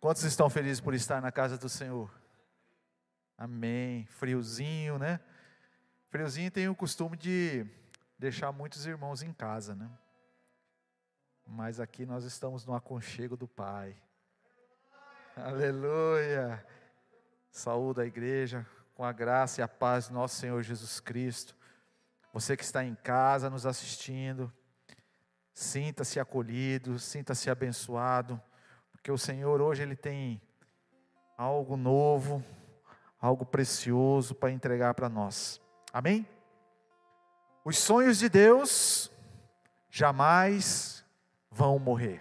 Quantos estão felizes por estar na casa do Senhor? Amém. Friozinho, né? Friozinho tem o costume de deixar muitos irmãos em casa, né? Mas aqui nós estamos no aconchego do Pai. Aleluia. Saúde a igreja com a graça e a paz do nosso Senhor Jesus Cristo. Você que está em casa nos assistindo, sinta-se acolhido, sinta-se abençoado, porque o Senhor hoje ele tem algo novo, algo precioso para entregar para nós. Amém? Os sonhos de Deus jamais vão morrer.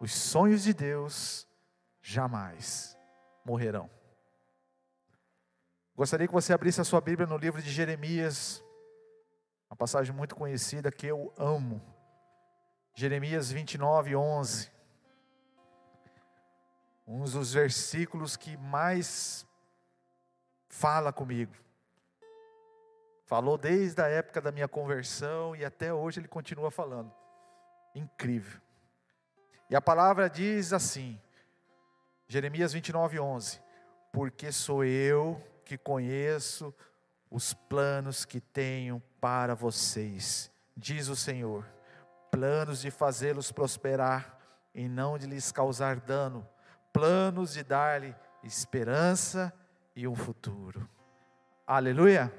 Os sonhos de Deus jamais morrerão. Gostaria que você abrisse a sua Bíblia no livro de Jeremias, uma passagem muito conhecida que eu amo. Jeremias 29, 11. Um dos versículos que mais fala comigo. Falou desde a época da minha conversão e até hoje ele continua falando. Incrível. E a palavra diz assim, Jeremias 29, 11: Porque sou eu que conheço os planos que tenho para vocês, diz o Senhor, planos de fazê-los prosperar e não de lhes causar dano, planos de dar-lhe esperança e um futuro. Aleluia!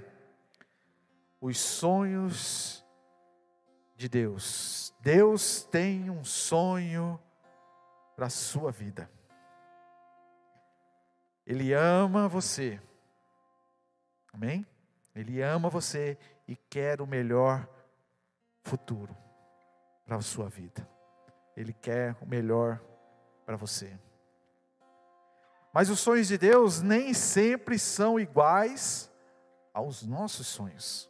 Os sonhos de Deus. Deus tem um sonho para a sua vida. Ele ama você. Amém? Ele ama você e quer o melhor futuro para a sua vida. Ele quer o melhor para você. Mas os sonhos de Deus nem sempre são iguais aos nossos sonhos.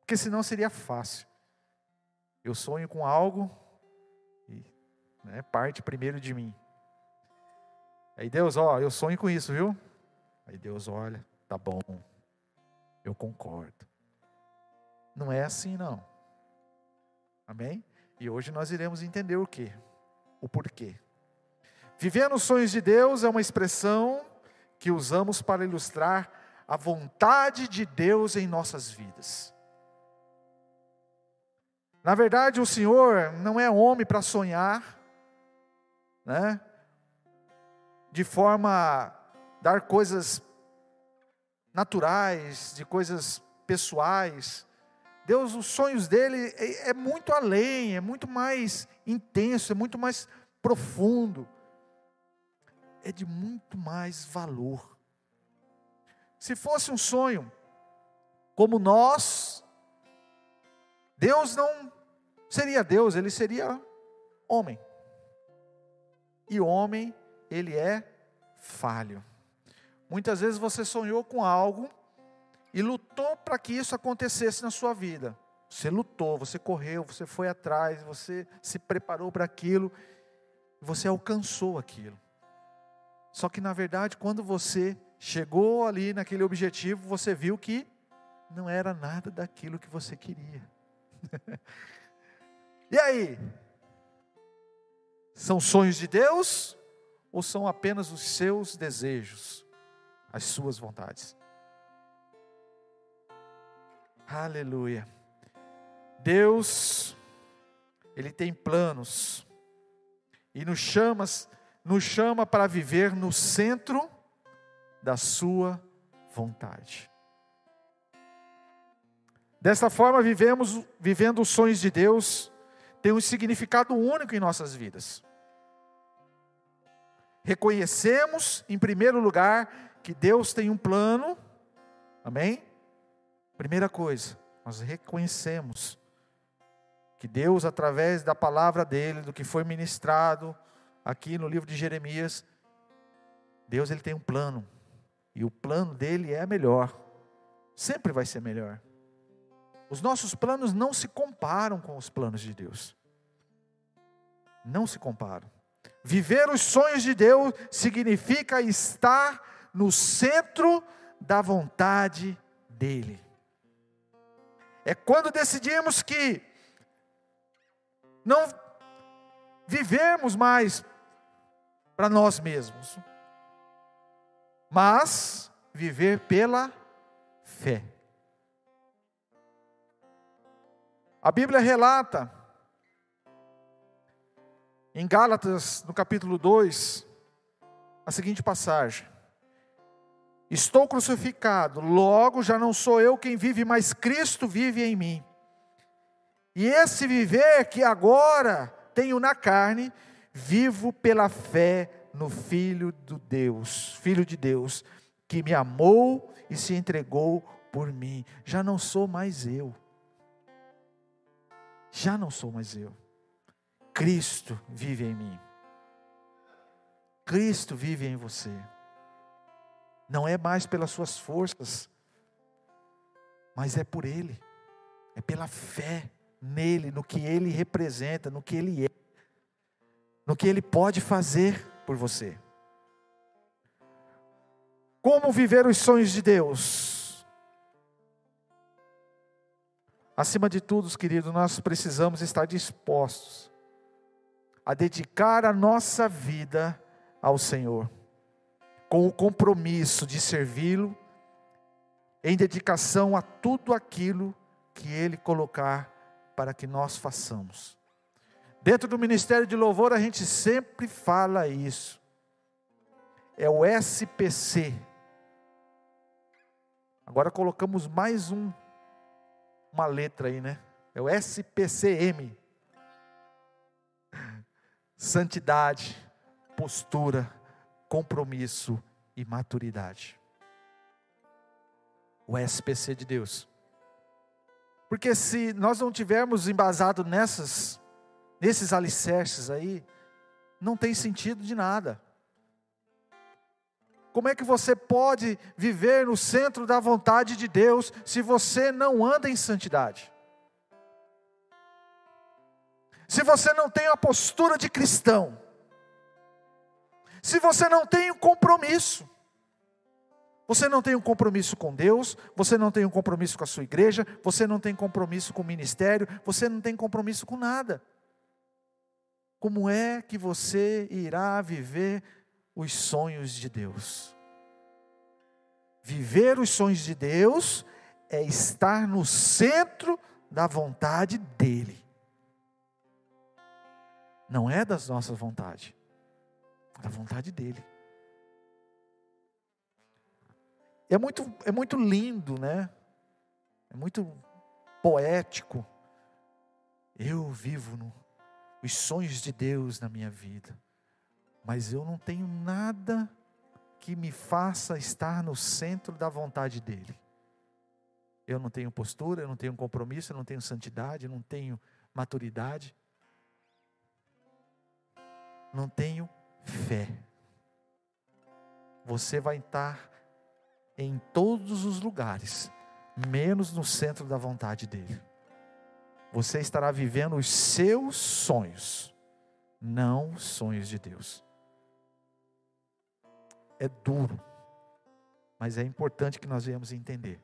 Porque senão seria fácil. Eu sonho com algo e né, parte primeiro de mim. Aí Deus, ó, eu sonho com isso, viu? Aí Deus olha, Tá bom, eu concordo. Não é assim, não. Amém? E hoje nós iremos entender o que? O porquê. Vivendo os sonhos de Deus é uma expressão que usamos para ilustrar a vontade de Deus em nossas vidas. Na verdade, o Senhor não é homem para sonhar, né? De forma a dar coisas naturais, de coisas pessoais. Deus, os sonhos dele é, é muito além, é muito mais intenso, é muito mais profundo, é de muito mais valor. Se fosse um sonho como nós, Deus não seria Deus, ele seria homem. E homem, ele é falho. Muitas vezes você sonhou com algo e lutou para que isso acontecesse na sua vida. Você lutou, você correu, você foi atrás, você se preparou para aquilo, você alcançou aquilo. Só que na verdade, quando você chegou ali naquele objetivo, você viu que não era nada daquilo que você queria. e aí? São sonhos de Deus ou são apenas os seus desejos? as suas vontades. Aleluia. Deus, Ele tem planos e nos chama, nos chama para viver no centro da Sua vontade. Desta forma, vivemos, vivendo os sonhos de Deus, tem um significado único em nossas vidas. Reconhecemos, em primeiro lugar, que Deus tem um plano, amém? Primeira coisa, nós reconhecemos que Deus, através da palavra dele, do que foi ministrado aqui no livro de Jeremias, Deus ele tem um plano, e o plano dele é melhor, sempre vai ser melhor. Os nossos planos não se comparam com os planos de Deus, não se comparam. Viver os sonhos de Deus significa estar no centro da vontade dEle. É quando decidimos que não vivermos mais para nós mesmos, mas viver pela fé. A Bíblia relata, em Gálatas, no capítulo 2, a seguinte passagem: Estou crucificado, logo já não sou eu quem vive, mas Cristo vive em mim. E esse viver que agora tenho na carne, vivo pela fé no Filho do Deus, Filho de Deus, que me amou e se entregou por mim. Já não sou mais eu. Já não sou mais eu. Cristo vive em mim. Cristo vive em você. Não é mais pelas suas forças, mas é por Ele. É pela fé nele, no que Ele representa, no que Ele é, no que Ele pode fazer por você. Como viver os sonhos de Deus? Acima de tudo, queridos, nós precisamos estar dispostos a dedicar a nossa vida ao Senhor, com o compromisso de servi-lo, em dedicação a tudo aquilo que Ele colocar para que nós façamos. Dentro do ministério de louvor, a gente sempre fala isso. É o SPC. Agora colocamos mais um, uma letra aí, né? É o SPCM. Santidade, postura, compromisso e maturidade. O SPC de Deus. Porque se nós não tivermos embasado nessas nesses alicerces aí, não tem sentido de nada. Como é que você pode viver no centro da vontade de Deus se você não anda em santidade? Se você não tem a postura de cristão, se você não tem um compromisso, você não tem um compromisso com Deus, você não tem um compromisso com a sua igreja, você não tem compromisso com o ministério, você não tem compromisso com nada. Como é que você irá viver os sonhos de Deus? Viver os sonhos de Deus é estar no centro da vontade dEle. Não é das nossas vontades, da vontade dEle. É muito, é muito lindo, né? É muito poético. Eu vivo no, os sonhos de Deus na minha vida, mas eu não tenho nada que me faça estar no centro da vontade dEle. Eu não tenho postura, eu não tenho compromisso, eu não tenho santidade, eu não tenho maturidade, não tenho fé. Você vai estar em todos os lugares, menos no centro da vontade dEle você estará vivendo os seus sonhos, não os sonhos de Deus. É duro, mas é importante que nós venhamos entender.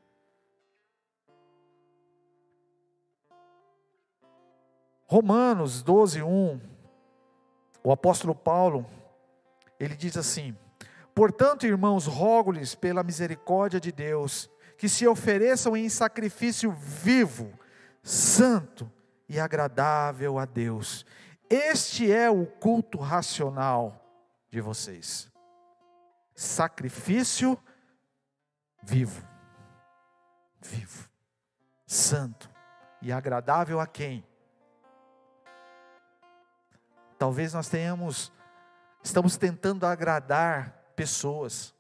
Romanos 12, 1, o apóstolo Paulo, ele diz assim: Portanto, irmãos, rogo-lhes pela misericórdia de Deus, que se ofereçam em sacrifício vivo, santo e agradável a Deus. Este é o culto racional de vocês. Sacrifício vivo, vivo, santo e agradável a quem? Talvez nós tenhamos, estamos tentando agradar pessoas,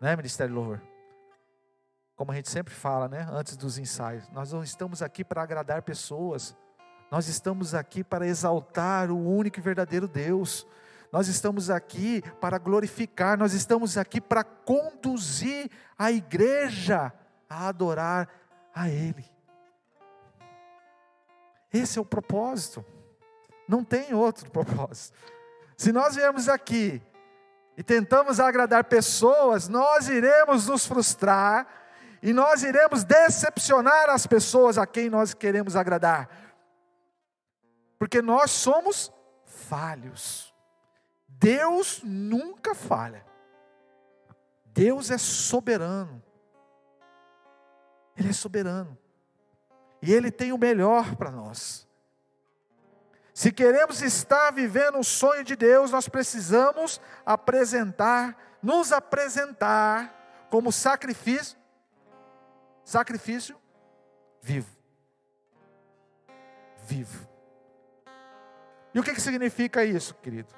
né, Ministério Louvor? como a gente sempre fala, né, antes dos ensaios, nós não estamos aqui para agradar pessoas, nós estamos aqui para exaltar o único e verdadeiro Deus, nós estamos aqui para glorificar, nós estamos aqui para conduzir a igreja a adorar a Ele. Esse é o propósito, não tem outro propósito. Se nós viemos aqui e tentamos agradar pessoas, nós iremos nos frustrar e nós iremos decepcionar as pessoas a quem nós queremos agradar. Porque nós somos falhos. Deus nunca falha. Deus é soberano. Ele é soberano. E Ele tem o melhor para nós. Se queremos estar vivendo o sonho de Deus, nós precisamos apresentar, nos apresentar como sacrifício, sacrifício vivo. Vivo. E o que, que significa isso, querido?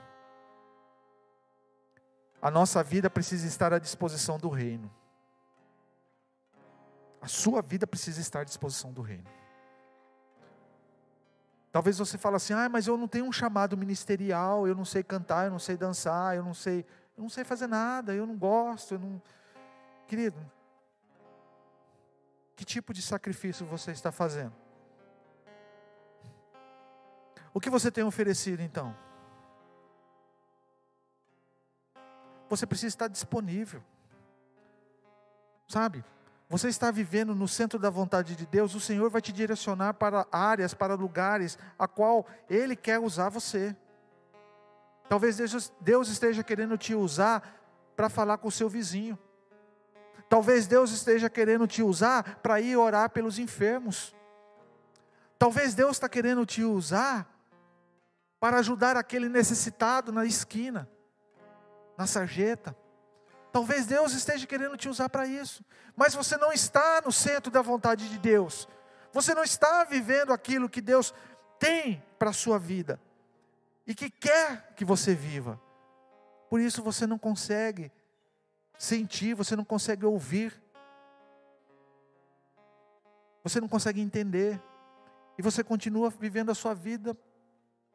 A nossa vida precisa estar à disposição do reino. A sua vida precisa estar à disposição do reino. Talvez você fale assim: "Ah, mas eu não tenho um chamado ministerial, eu não sei cantar, eu não sei dançar, eu não sei, eu não sei fazer nada, eu não gosto, eu não Querido, que tipo de sacrifício você está fazendo? O que você tem oferecido então? Você precisa estar disponível. Sabe? Você está vivendo no centro da vontade de Deus, o Senhor vai te direcionar para áreas, para lugares a qual Ele quer usar você. Talvez Deus esteja querendo te usar para falar com o seu vizinho. Talvez Deus esteja querendo te usar para ir orar pelos enfermos. Talvez Deus está querendo te usar para ajudar aquele necessitado na esquina, na sarjeta. Talvez Deus esteja querendo te usar para isso, mas você não está no centro da vontade de Deus. Você não está vivendo aquilo que Deus tem para a sua vida e que quer que você viva. Por isso você não consegue sentir, você não consegue ouvir, você não consegue entender, e você continua vivendo a sua vida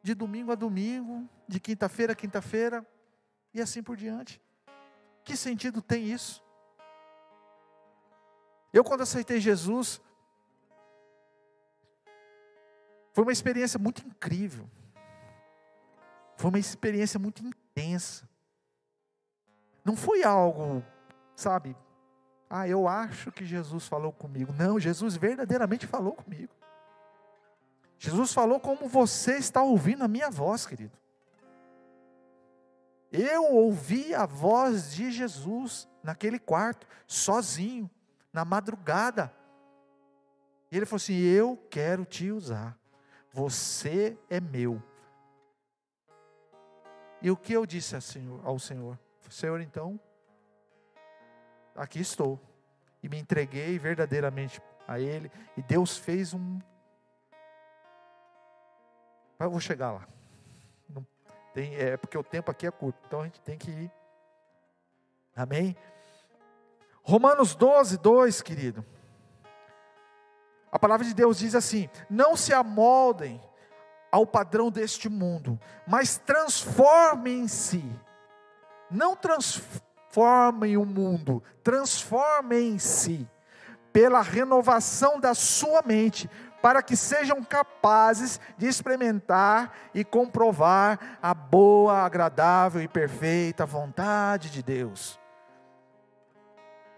de domingo a domingo, de quinta-feira a quinta-feira, e assim por diante. Que sentido tem isso? Eu, quando aceitei Jesus, foi uma experiência muito incrível, foi uma experiência muito intensa. Não foi algo, sabe, ah, eu acho que Jesus falou comigo. Não, Jesus verdadeiramente falou comigo. Jesus falou como você está ouvindo a minha voz, querido. Eu ouvi a voz de Jesus naquele quarto, sozinho, na madrugada. E ele falou assim: Eu quero te usar, você é meu. E o que eu disse ao Senhor? Senhor, então, aqui estou. E me entreguei verdadeiramente a Ele. E Deus fez um mas eu vou chegar lá. Tem, é porque o tempo aqui é curto, então a gente tem que ir. Amém? Romanos 12, 2, querido. A palavra de Deus diz assim: Não se amoldem ao padrão deste mundo, mas transformem-se. Não transformem o mundo, transformem-se pela renovação da sua mente, para que sejam capazes de experimentar e comprovar a boa, agradável e perfeita vontade de Deus.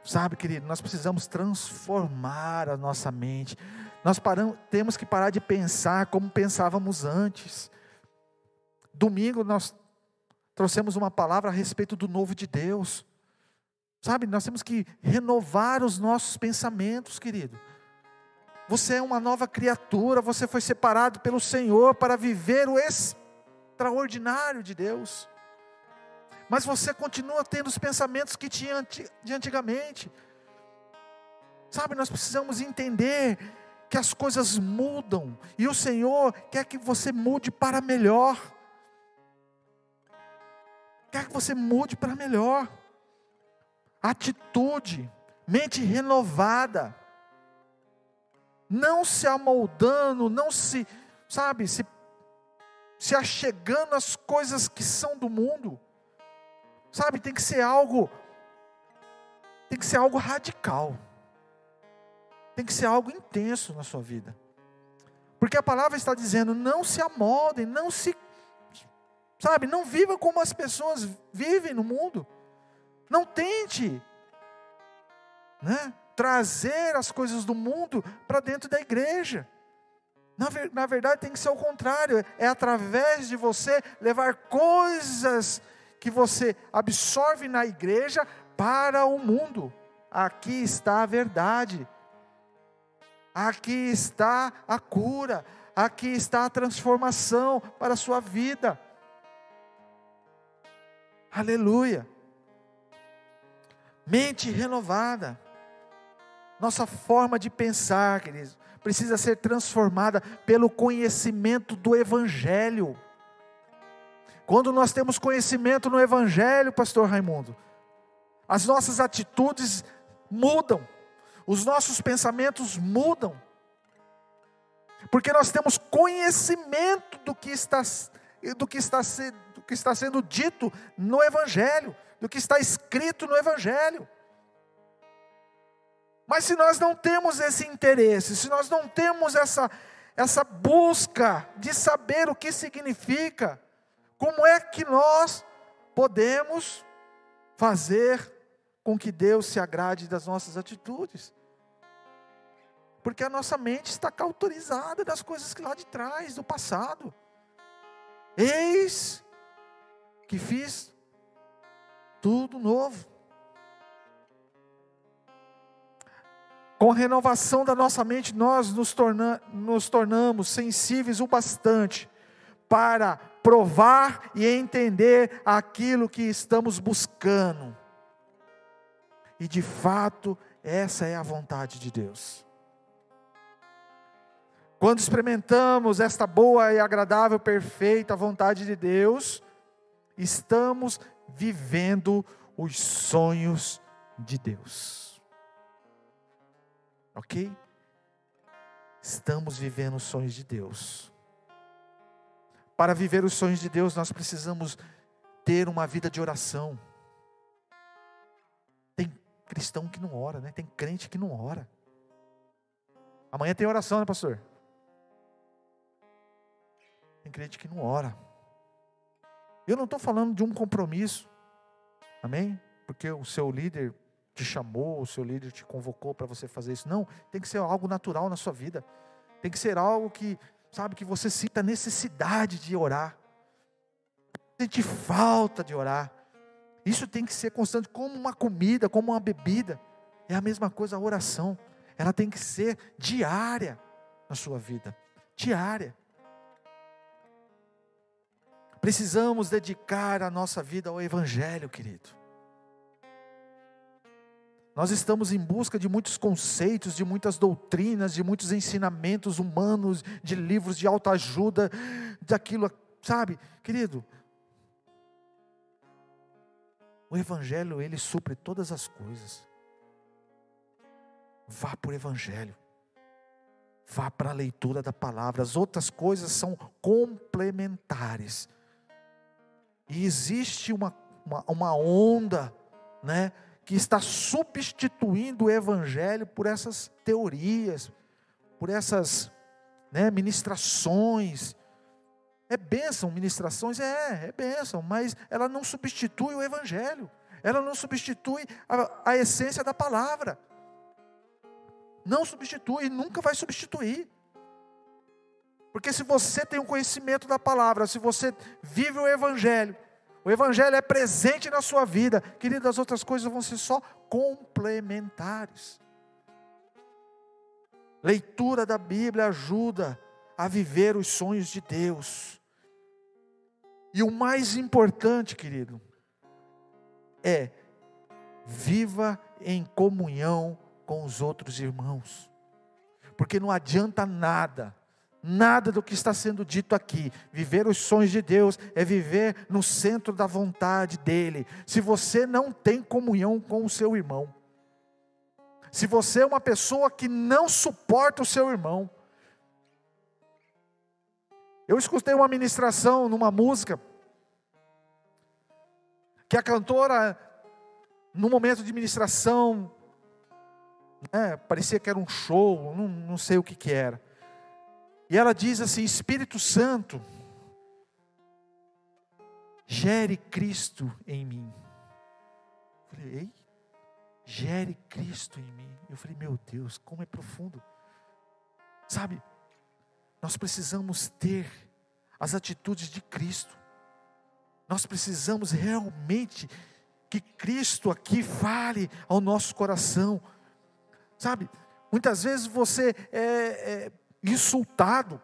Sabe, querido, nós precisamos transformar a nossa mente. Nós paramos, temos que parar de pensar como pensávamos antes. Domingo nós trouxemos uma palavra a respeito do novo de Deus. Sabe, nós temos que renovar os nossos pensamentos, querido. Você é uma nova criatura, você foi separado pelo Senhor para viver o extraordinário de Deus. Mas você continua tendo os pensamentos que tinha de antigamente. Sabe, nós precisamos entender que as coisas mudam e o Senhor quer que você mude para melhor. Quer que você mude para melhor. Atitude, mente renovada não se amoldando, não se, sabe, se, se achegando às coisas que são do mundo. Sabe, tem que ser algo, tem que ser algo radical. Tem que ser algo intenso na sua vida. Porque a palavra está dizendo: não se amoldem, não se, sabe, não viva como as pessoas vivem no mundo. Não tente, né? Trazer as coisas do mundo para dentro da igreja. Na, na verdade, tem que ser o contrário. É através de você levar coisas que você absorve na igreja para o mundo. Aqui está a verdade. Aqui está a cura. Aqui está a transformação para a sua vida. Aleluia. Mente renovada. Nossa forma de pensar, queridos, precisa ser transformada pelo conhecimento do Evangelho. Quando nós temos conhecimento no Evangelho, Pastor Raimundo, as nossas atitudes mudam, os nossos pensamentos mudam, porque nós temos conhecimento do que está, do que está, do que está sendo dito no Evangelho, do que está escrito no Evangelho. Mas se nós não temos esse interesse, se nós não temos essa, essa busca de saber o que significa, como é que nós podemos fazer com que Deus se agrade das nossas atitudes? Porque a nossa mente está cauterizada das coisas que lá de trás, do passado. Eis que fiz tudo novo. Com a renovação da nossa mente, nós nos, torna, nos tornamos sensíveis o bastante para provar e entender aquilo que estamos buscando. E de fato, essa é a vontade de Deus. Quando experimentamos esta boa e agradável, perfeita vontade de Deus, estamos vivendo os sonhos de Deus. Ok? Estamos vivendo os sonhos de Deus. Para viver os sonhos de Deus, nós precisamos ter uma vida de oração. Tem cristão que não ora, né? Tem crente que não ora. Amanhã tem oração, né, pastor? Tem crente que não ora. Eu não estou falando de um compromisso, amém? Porque o seu líder te chamou, o seu líder te convocou para você fazer isso. Não, tem que ser algo natural na sua vida. Tem que ser algo que, sabe, que você sinta necessidade de orar. Sente falta de orar. Isso tem que ser constante, como uma comida, como uma bebida. É a mesma coisa a oração. Ela tem que ser diária na sua vida. Diária. Precisamos dedicar a nossa vida ao Evangelho, querido. Nós estamos em busca de muitos conceitos, de muitas doutrinas, de muitos ensinamentos humanos, de livros de autoajuda, daquilo, sabe, querido? O Evangelho, ele supre todas as coisas. Vá por Evangelho. Vá para a leitura da palavra. As outras coisas são complementares. E existe uma, uma, uma onda, né? Que está substituindo o Evangelho por essas teorias, por essas né, ministrações. É bênção, ministrações, é, é bênção, mas ela não substitui o Evangelho, ela não substitui a, a essência da palavra. Não substitui, nunca vai substituir. Porque se você tem um conhecimento da palavra, se você vive o Evangelho, o Evangelho é presente na sua vida, querido, as outras coisas vão ser só complementares. Leitura da Bíblia ajuda a viver os sonhos de Deus. E o mais importante, querido, é viva em comunhão com os outros irmãos. Porque não adianta nada Nada do que está sendo dito aqui. Viver os sonhos de Deus é viver no centro da vontade dEle. Se você não tem comunhão com o seu irmão, se você é uma pessoa que não suporta o seu irmão, eu escutei uma ministração numa música, que a cantora, no momento de ministração, né, parecia que era um show, não, não sei o que, que era. E ela diz assim: Espírito Santo, gere Cristo em mim. Eu falei, ei, gere Cristo em mim. Eu falei, meu Deus, como é profundo. Sabe, nós precisamos ter as atitudes de Cristo. Nós precisamos realmente que Cristo aqui fale ao nosso coração. Sabe, muitas vezes você é, é insultado,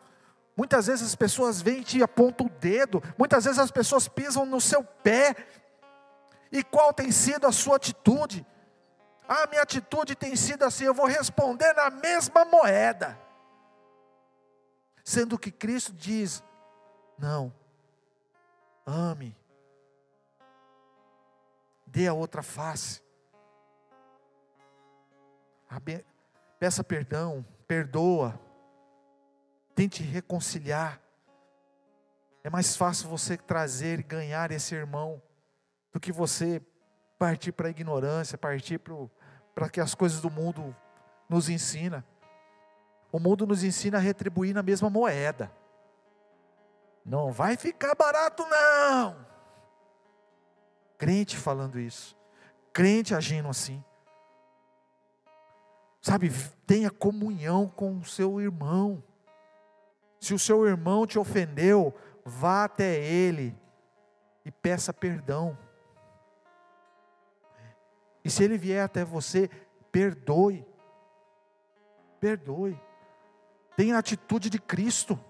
muitas vezes as pessoas vêm e te apontam o dedo, muitas vezes as pessoas pisam no seu pé. E qual tem sido a sua atitude? A minha atitude tem sido assim: eu vou responder na mesma moeda. Sendo que Cristo diz: não, ame, dê a outra face, peça perdão, perdoa, tente reconciliar. É mais fácil você trazer e ganhar esse irmão do que você partir para a ignorância, partir para que as coisas do mundo nos ensina. O mundo nos ensina a retribuir na mesma moeda. Não vai ficar barato não. Crente falando isso. Crente agindo assim. Sabe, tenha comunhão com o seu irmão. Se o seu irmão te ofendeu, vá até ele e peça perdão. E se ele vier até você, perdoe. Perdoe. Tenha a atitude de Cristo.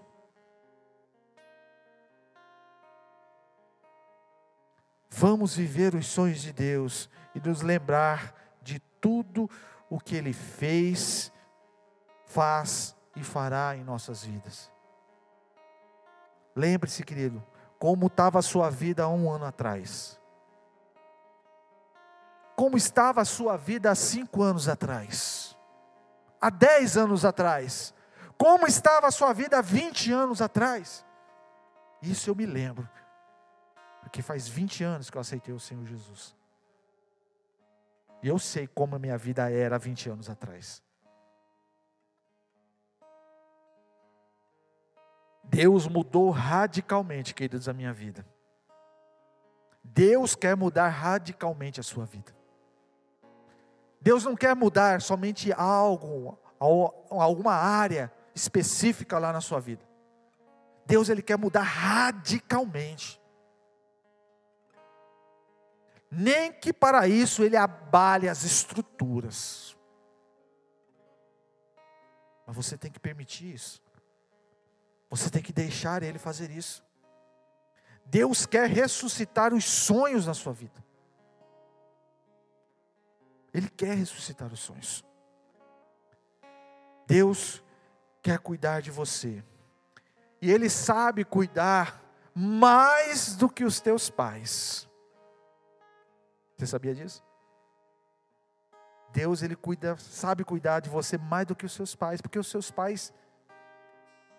Vamos viver os sonhos de Deus e nos lembrar de tudo o que Ele fez, faz e fará em nossas vidas. Lembre-se, querido, como estava a sua vida há um ano atrás como estava a sua vida há cinco anos atrás, há dez anos atrás, como estava a sua vida há vinte anos atrás. Isso eu me lembro, porque faz vinte anos que eu aceitei o Senhor Jesus. E eu sei como a minha vida era há 20 anos atrás. Deus mudou radicalmente, queridos, a minha vida. Deus quer mudar radicalmente a sua vida. Deus não quer mudar somente algo, alguma área específica lá na sua vida. Deus ele quer mudar radicalmente. Nem que para isso ele abale as estruturas. Mas você tem que permitir isso. Você tem que deixar ele fazer isso. Deus quer ressuscitar os sonhos na sua vida. Ele quer ressuscitar os sonhos. Deus quer cuidar de você. E Ele sabe cuidar mais do que os teus pais. Você sabia disso? Deus ele cuida, sabe cuidar de você mais do que os seus pais, porque os seus pais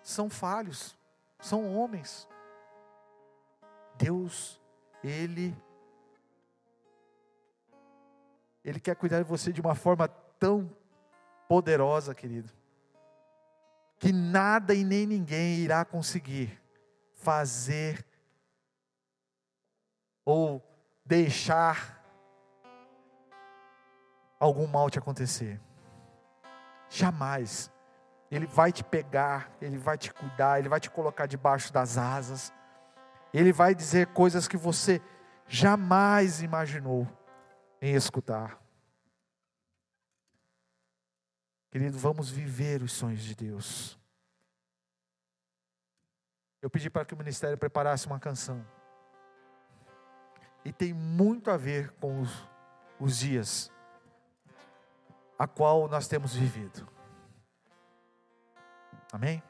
são falhos, são homens. Deus, ele Ele quer cuidar de você de uma forma tão poderosa, querido, que nada e nem ninguém irá conseguir fazer ou deixar algum mal te acontecer. Jamais. Ele vai te pegar, ele vai te cuidar, ele vai te colocar debaixo das asas. Ele vai dizer coisas que você jamais imaginou em escutar. Querido, vamos viver os sonhos de Deus. Eu pedi para que o ministério preparasse uma canção. E tem muito a ver com os, os dias a qual nós temos vivido. Amém?